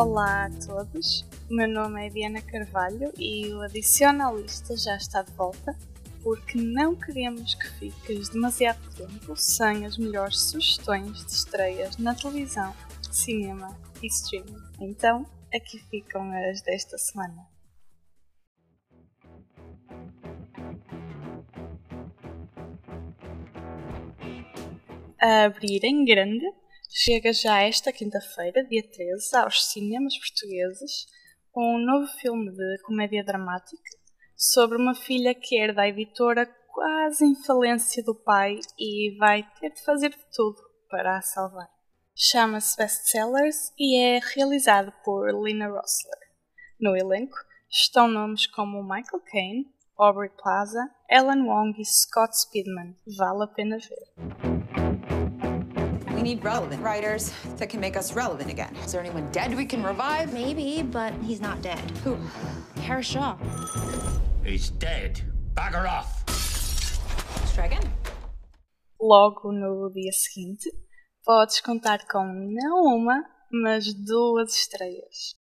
Olá a todos, o meu nome é Diana Carvalho e o Adiciona à Lista já está de volta porque não queremos que fiques demasiado tempo sem as melhores sugestões de estreias na televisão, cinema e streaming. Então, aqui ficam as desta semana. A abrir em grande, chega já esta quinta-feira, dia 13, aos cinemas portugueses, um novo filme de comédia dramática sobre uma filha que herda a editora quase em falência do pai e vai ter de fazer de tudo para a salvar. Chama-se Bestsellers e é realizado por Lina Rossler. No elenco estão nomes como Michael Caine, Aubrey Plaza, Ellen Wong e Scott Speedman. Vale a pena ver. We need relevant writers that can make us relevant again. Is there anyone dead we can revive? Maybe, but he's not dead. Who? Harris Shaw. He's dead. Bagger off. Let's try again. Logo no dia seguinte, podes contar com não uma, mas duas estreias.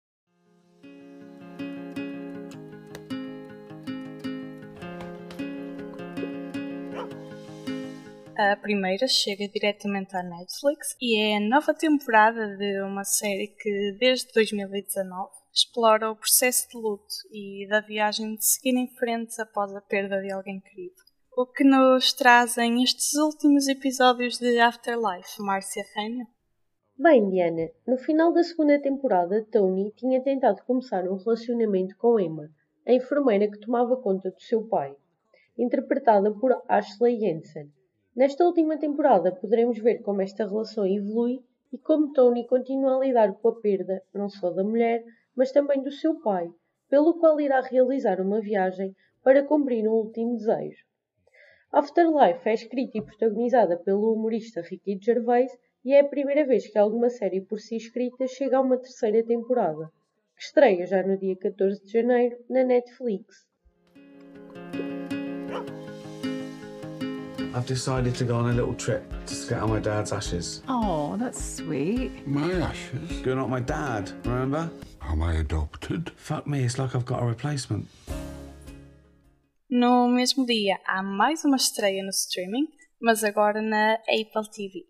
A primeira chega diretamente à Netflix e é a nova temporada de uma série que, desde 2019, explora o processo de luto e da viagem de seguir em frente após a perda de alguém querido. O que nos trazem estes últimos episódios de Afterlife, Márcia Reina? Bem, Diana, no final da segunda temporada, Tony tinha tentado começar um relacionamento com Emma, a enfermeira que tomava conta do seu pai, interpretada por Ashley Jensen. Nesta última temporada poderemos ver como esta relação evolui e como Tony continua a lidar com a perda não só da mulher, mas também do seu pai, pelo qual irá realizar uma viagem para cumprir um último desejo. Afterlife é escrita e protagonizada pelo humorista Ricky Gervais e é a primeira vez que alguma série por si escrita chega a uma terceira temporada, que estreia já no dia 14 de janeiro na Netflix. I've decided to go on a little trip to scatter my dad's ashes. Oh, that's sweet. My ashes? You're not my dad, remember? Am I adopted? Fuck me, it's like I've got a replacement. No mesmo dia há mais uma estreia no streaming, mas agora na Apple TV.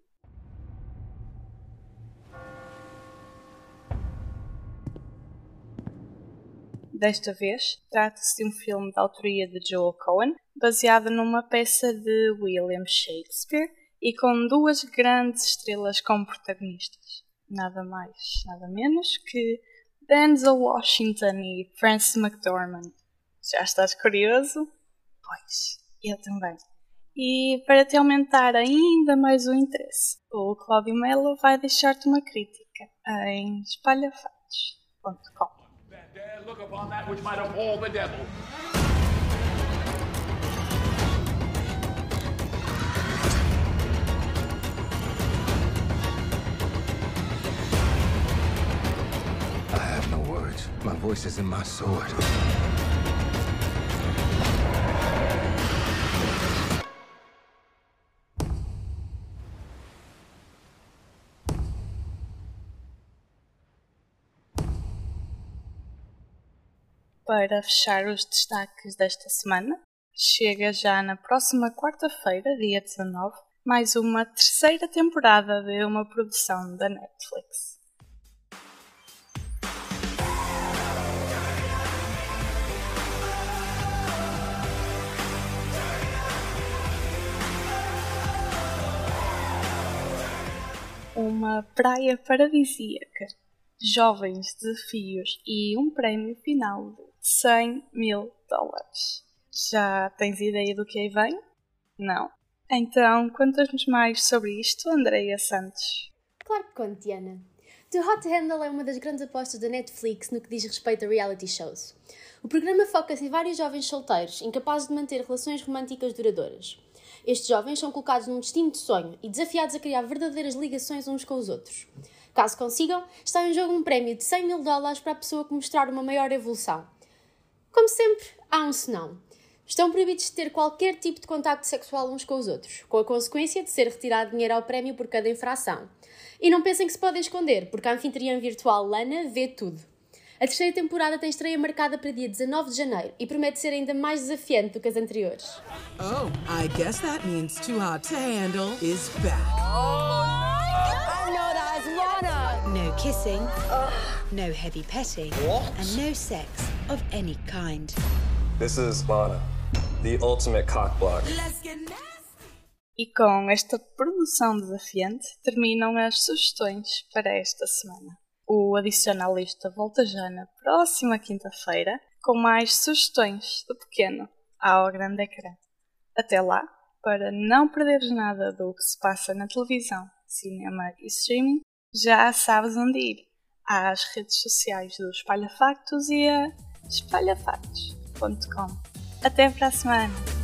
Desta vez, trata-se de um filme de autoria de Joel Cohen, baseado numa peça de William Shakespeare e com duas grandes estrelas como protagonistas. Nada mais, nada menos que Denzel Washington e Frances McDormand. Já estás curioso? Pois, eu também. E para te aumentar ainda mais o interesse, o Cláudio Melo vai deixar-te uma crítica em espalhafatos.com. words. My voice is in my sword. Para fechar os destaques desta semana, chega já na próxima quarta-feira, dia 19, mais uma terceira temporada de uma produção da Netflix. Uma praia paradisíaca, jovens desafios e um prémio final de 100 mil dólares. Já tens ideia do que aí vem? Não? Então, contas-nos mais sobre isto, Andreia Santos. Claro que conto, Diana. The Hot Handle é uma das grandes apostas da Netflix no que diz respeito a reality shows. O programa foca-se em vários jovens solteiros incapazes de manter relações românticas duradouras. Estes jovens são colocados num destino de sonho e desafiados a criar verdadeiras ligações uns com os outros. Caso consigam, está em jogo um prémio de 100 mil dólares para a pessoa que mostrar uma maior evolução. Como sempre, há um senão. Estão proibidos de ter qualquer tipo de contacto sexual uns com os outros, com a consequência de ser retirado dinheiro ao prémio por cada infração. E não pensem que se podem esconder, porque a anfitriã virtual Lana vê tudo. A terceira temporada tem estreia marcada para dia 19 de janeiro e promete ser ainda mais desafiante do que as anteriores. Oh, I guess that means Too Hot to Handle is back. I know that's Lana. No kissing, no heavy petting, and no sex of any kind. This is Lana, the ultimate cock block. E com esta produção desafiante terminam as sugestões para esta semana. O Adicionalista volta já na próxima quinta-feira com mais sugestões do pequeno ao grande ecrã. Até lá, para não perderes nada do que se passa na televisão, cinema e streaming, já sabes onde ir. Às redes sociais do Espalha Factos e a espalhafactos.com. Até para a semana!